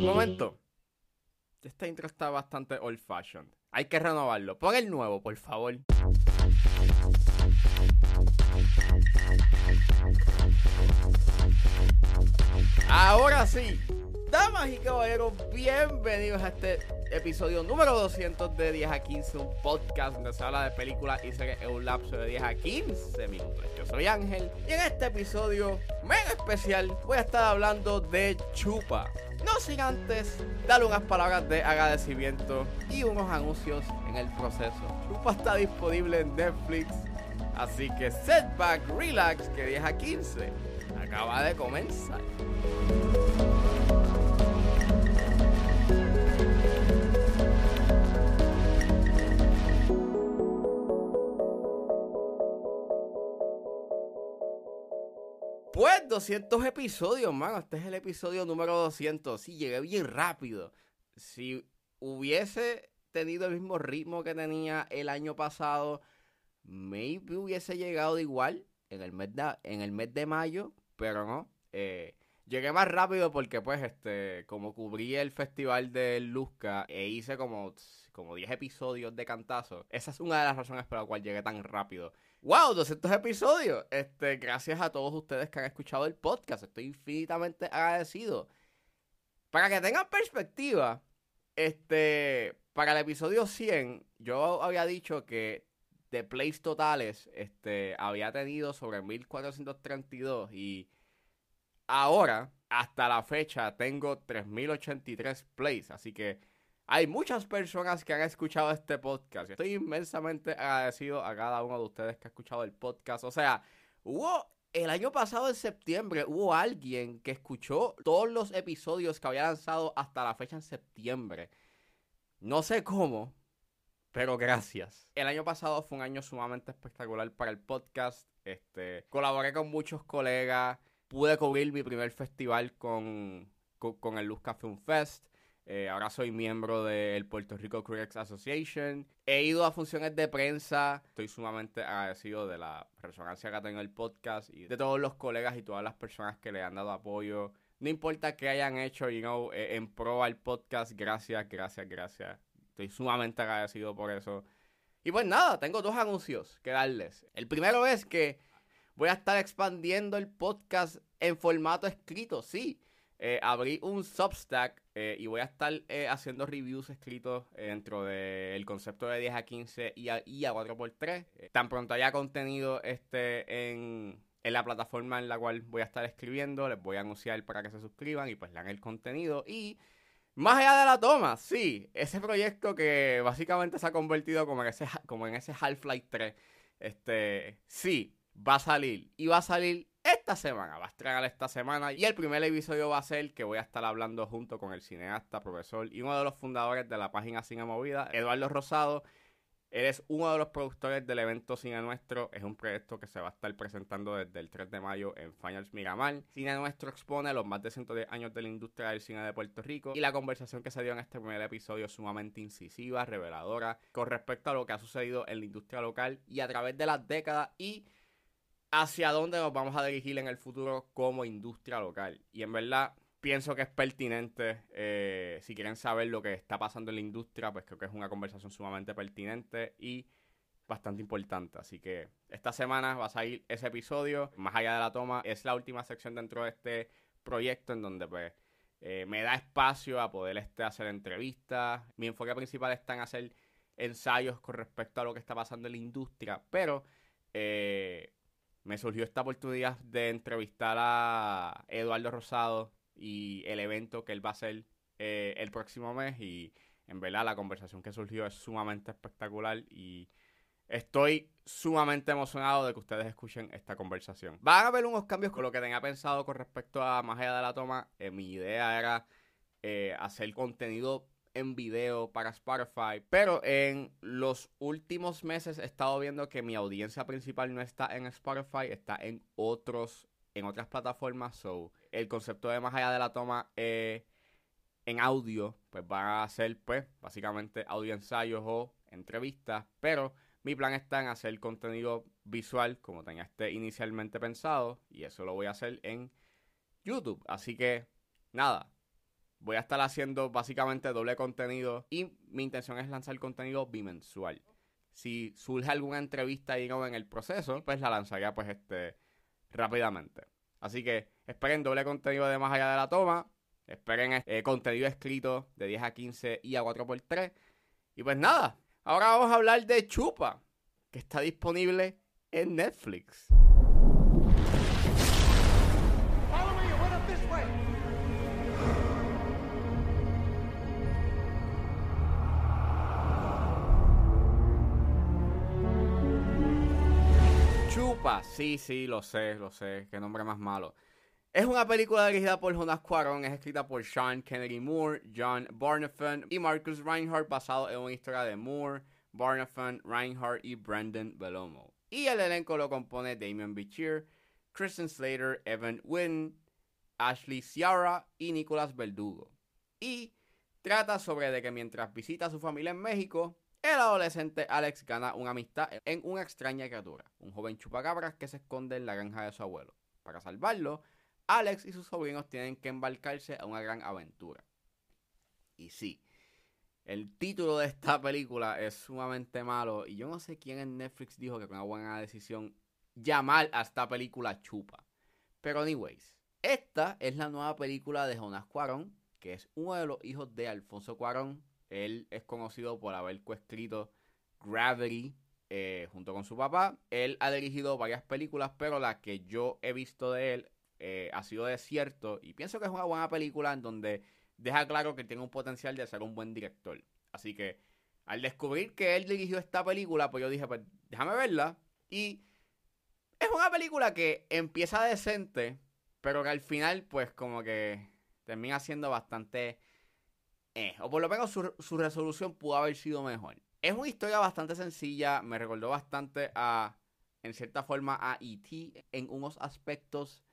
Momento. Este intro está bastante old fashioned. Hay que renovarlo. Pon el nuevo, por favor. Ahora sí, damas y caballeros, bienvenidos a este episodio número 200 de 10 a 15, un podcast donde se habla de películas y series en un lapso de 10 a 15 minutos. Yo soy Ángel y en este episodio mega especial voy a estar hablando de Chupa. No sin antes darle unas palabras de agradecimiento y unos anuncios en el proceso. Chupa está disponible en Netflix, así que setback, relax, que 10 a 15 acaba de comenzar. 200 episodios, mano. Este es el episodio número 200. Sí, llegué bien rápido. Si hubiese tenido el mismo ritmo que tenía el año pasado, maybe hubiese llegado igual en el mes de, en el mes de mayo, pero no. Eh, llegué más rápido porque, pues, este, como cubrí el festival de Luzca e hice como, como 10 episodios de cantazo, esa es una de las razones por la cual llegué tan rápido. ¡Wow! 200 episodios. Este, gracias a todos ustedes que han escuchado el podcast. Estoy infinitamente agradecido. Para que tengan perspectiva, este, para el episodio 100, yo había dicho que de plays totales, este, había tenido sobre 1432 y ahora, hasta la fecha, tengo 3083 plays. Así que hay muchas personas que han escuchado este podcast. Estoy inmensamente agradecido a cada uno de ustedes que ha escuchado el podcast. O sea, hubo el año pasado en septiembre hubo alguien que escuchó todos los episodios que había lanzado hasta la fecha en septiembre. No sé cómo, pero gracias. El año pasado fue un año sumamente espectacular para el podcast. Este, colaboré con muchos colegas. Pude cubrir mi primer festival con, con, con el Luz Film Fest. Eh, ahora soy miembro del Puerto Rico Critics Association. He ido a funciones de prensa. Estoy sumamente agradecido de la resonancia que ha tenido el podcast y de todos los colegas y todas las personas que le han dado apoyo. No importa qué hayan hecho, you know, eh, en pro al podcast. Gracias, gracias, gracias. Estoy sumamente agradecido por eso. Y pues nada, tengo dos anuncios que darles. El primero es que voy a estar expandiendo el podcast en formato escrito, sí. Eh, abrí un Substack eh, y voy a estar eh, haciendo reviews escritos dentro del concepto de 10 a 15 y a, y a 4x3. Eh, tan pronto haya contenido este en, en, la plataforma en la cual voy a estar escribiendo, les voy a anunciar para que se suscriban y pues lean el contenido. Y más allá de la toma, sí, ese proyecto que básicamente se ha convertido como en ese, como en ese Half-Life 3, este, sí, va a salir. Y va a salir esta semana, va a estrenar esta semana y el primer episodio va a ser que voy a estar hablando junto con el cineasta, profesor y uno de los fundadores de la página Cine Movida, Eduardo Rosado. Él es uno de los productores del evento Cine Nuestro. Es un proyecto que se va a estar presentando desde el 3 de mayo en Finals Miramar. Cine Nuestro expone los más de 110 años de la industria del cine de Puerto Rico. Y la conversación que se dio en este primer episodio es sumamente incisiva, reveladora, con respecto a lo que ha sucedido en la industria local y a través de las décadas y hacia dónde nos vamos a dirigir en el futuro como industria local. Y en verdad pienso que es pertinente, eh, si quieren saber lo que está pasando en la industria, pues creo que es una conversación sumamente pertinente y bastante importante. Así que esta semana va a salir ese episodio, más allá de la toma, es la última sección dentro de este proyecto en donde pues eh, me da espacio a poder este, hacer entrevistas. Mi enfoque principal está en hacer ensayos con respecto a lo que está pasando en la industria, pero... Eh, me surgió esta oportunidad de entrevistar a Eduardo Rosado y el evento que él va a hacer eh, el próximo mes y en verdad la conversación que surgió es sumamente espectacular y estoy sumamente emocionado de que ustedes escuchen esta conversación. Van a haber unos cambios con lo que tenía pensado con respecto a allá de la toma. Eh, mi idea era eh, hacer contenido en video para Spotify. Pero en los últimos meses he estado viendo que mi audiencia principal no está en Spotify, está en otros, en otras plataformas. So, el concepto de más allá de la toma eh, en audio, pues va a ser, pues, básicamente audio ensayos o entrevistas. Pero mi plan está en hacer contenido visual como tenía este inicialmente pensado. Y eso lo voy a hacer en YouTube. Así que, nada. Voy a estar haciendo básicamente doble contenido. Y mi intención es lanzar contenido bimensual. Si surge alguna entrevista en el proceso, pues la lanzaría pues este rápidamente. Así que esperen doble contenido de más allá de la toma. Esperen eh, contenido escrito de 10 a 15 y a 4x3. Y pues nada, ahora vamos a hablar de Chupa, que está disponible en Netflix. Sí, sí, lo sé, lo sé, qué nombre más malo. Es una película dirigida por Jonas Cuarón, es escrita por Sean Kennedy Moore, John Barnafan y Marcus Reinhardt, basado en una historia de Moore, Barnafan, Reinhardt y Brandon Belomo. Y el elenco lo compone Damien Bichir, Kristen Slater, Evan Wynn, Ashley Ciara y Nicolas Verdugo. Y trata sobre de que mientras visita a su familia en México, el adolescente Alex gana una amistad en una extraña criatura, un joven chupacabras que se esconde en la granja de su abuelo. Para salvarlo, Alex y sus sobrinos tienen que embarcarse a una gran aventura. Y sí, el título de esta película es sumamente malo y yo no sé quién en Netflix dijo que fue una buena decisión llamar a esta película Chupa. Pero anyways, esta es la nueva película de Jonas Cuarón, que es uno de los hijos de Alfonso Cuarón. Él es conocido por haber coescrito Gravity eh, junto con su papá. Él ha dirigido varias películas, pero la que yo he visto de él eh, ha sido desierto y pienso que es una buena película en donde deja claro que tiene un potencial de ser un buen director. Así que al descubrir que él dirigió esta película, pues yo dije, pues déjame verla. Y es una película que empieza decente, pero que al final pues como que termina siendo bastante... Eh, o por lo menos su, su resolución pudo haber sido mejor. Es una historia bastante sencilla, me recordó bastante a, en cierta forma, a E.T. en unos aspectos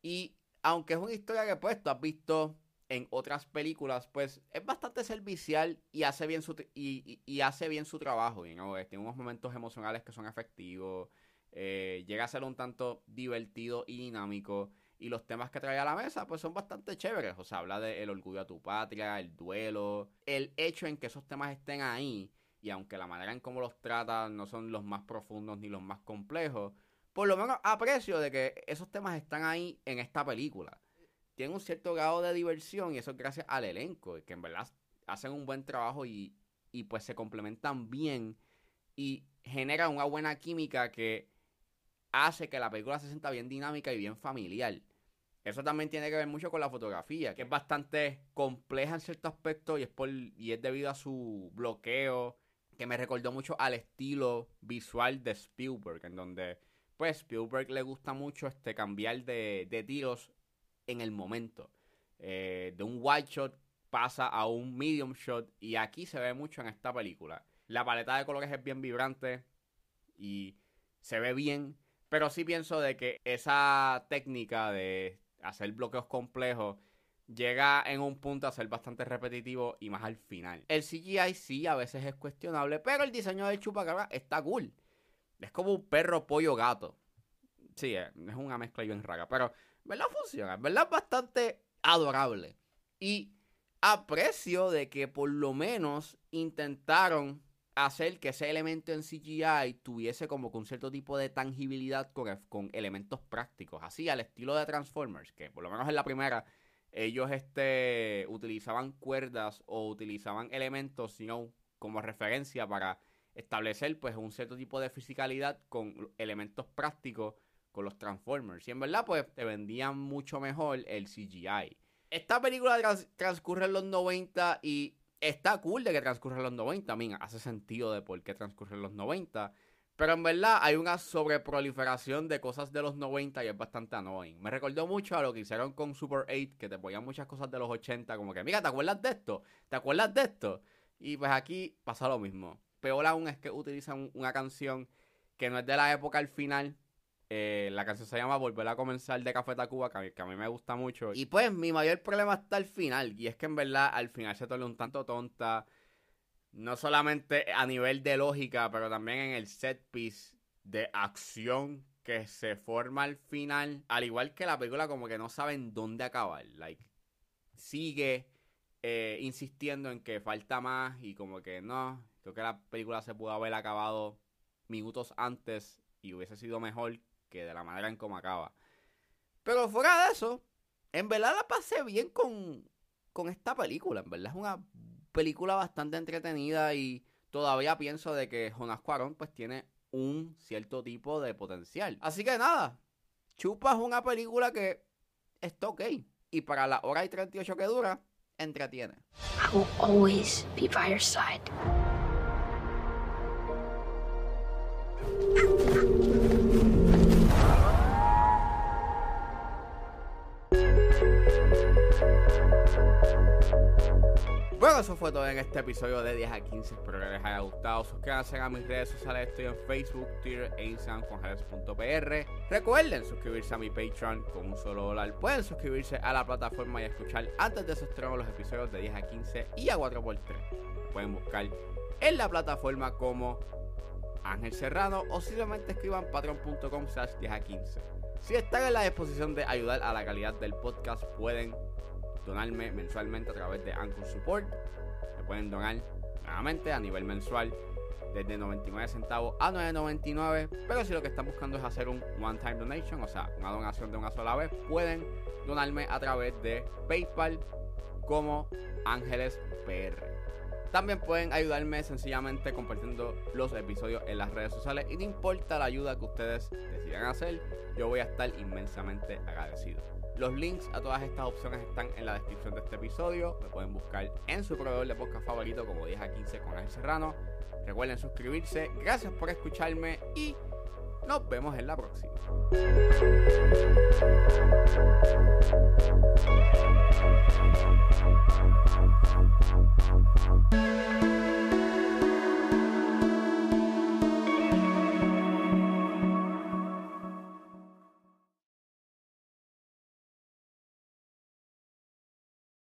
y aunque es una historia que pues tú has visto en otras películas, pues es bastante servicial y hace bien su, y, hace bien su trabajo. ¿no? Tiene unos momentos emocionales que son efectivos. Eh, llega a ser un tanto divertido y dinámico. Y los temas que trae a la mesa, pues son bastante chéveres. O sea, habla del orgullo a tu patria, el duelo. El hecho en que esos temas estén ahí. Y aunque la manera en cómo los trata no son los más profundos ni los más complejos, por lo menos aprecio de que esos temas están ahí en esta película. Tienen un cierto grado de diversión y eso es gracias al elenco, que en verdad hacen un buen trabajo y, y pues se complementan bien y generan una buena química que hace que la película se sienta bien dinámica y bien familiar. Eso también tiene que ver mucho con la fotografía, que es bastante compleja en cierto aspecto y es, por, y es debido a su bloqueo, que me recordó mucho al estilo visual de Spielberg, en donde pues Spielberg le gusta mucho este cambiar de, tiros en el momento. Eh, de un wide shot pasa a un medium shot y aquí se ve mucho en esta película. La paleta de colores es bien vibrante y se ve bien, pero sí pienso de que esa técnica de hacer bloqueos complejos llega en un punto a ser bastante repetitivo y más al final. El CGI sí a veces es cuestionable, pero el diseño de Chupacabra está cool. Es como un perro, pollo, gato. Sí, es una mezcla bien rara. Pero, ¿verdad? Funciona. ¿Verdad? Bastante adorable. Y aprecio de que por lo menos intentaron hacer que ese elemento en CGI tuviese como con cierto tipo de tangibilidad con, con, elementos prácticos, así al estilo de Transformers, que por lo menos en la primera ellos este, utilizaban cuerdas o utilizaban elementos, sino como referencia para establecer pues un cierto tipo de fisicalidad con elementos prácticos con los Transformers. Y en verdad pues te vendían mucho mejor el CGI. Esta película transcurre en los 90 y está cool de que transcurre en los 90. Mira, hace sentido de por qué transcurre en los 90. Pero en verdad hay una sobreproliferación de cosas de los 90 y es bastante annoying. Me recordó mucho a lo que hicieron con Super 8, que te ponían muchas cosas de los 80, como que, mira, ¿te acuerdas de esto? ¿Te acuerdas de esto? Y pues aquí pasa lo mismo peor aún es que utilizan una canción que no es de la época al final. Eh, la canción se llama Volver a comenzar de Café Tacuba, que a, mí, me gusta mucho. Y pues mi mayor problema está al final. Y es que en verdad al final se torna un tanto tonta. No solamente a nivel de lógica, pero también en el set piece de acción que se forma al final, al igual que la película como que no saben dónde acabar, like sigue eh, insistiendo en que falta más y como que no, creo que la película se pudo haber acabado minutos antes y hubiese sido mejor que de la manera en como acaba. Pero fuera de eso, en verdad la pasé bien con, con esta película. En verdad es una película bastante entretenida y todavía pienso de que Jonas Cuarón pues tiene un cierto tipo de potencial. Así que nada, Chupa es una película que está ok. Y para la hora y 38 que dura, entretiene. I will always be by your side. Bueno, eso fue todo en este episodio de 10 a 15. Espero que les haya gustado. Suscríbanse a mis redes sociales. Estoy en Facebook, Twitter e Instagram Recuerden suscribirse a mi Patreon con un solo dólar. Pueden suscribirse a la plataforma y escuchar antes de esos los episodios de 10 a 15 y a 4x3. Pueden buscar en la plataforma como Ángel Serrano o simplemente escriban patreon.com slash 10 a 15. Si están en la disposición de ayudar a la calidad del podcast, pueden donarme mensualmente a través de Anchor Support. Me pueden donar nuevamente a nivel mensual desde 99 centavos a 9.99. Pero si lo que están buscando es hacer un one-time donation, o sea, una donación de una sola vez, pueden donarme a través de PayPal como Ángeles PR. También pueden ayudarme sencillamente compartiendo los episodios en las redes sociales y no importa la ayuda que ustedes decidan hacer, yo voy a estar inmensamente agradecido. Los links a todas estas opciones están en la descripción de este episodio. Me pueden buscar en su proveedor de podcast favorito como 10 a 15 con Ángel Serrano. Recuerden suscribirse. Gracias por escucharme y nos vemos en la próxima.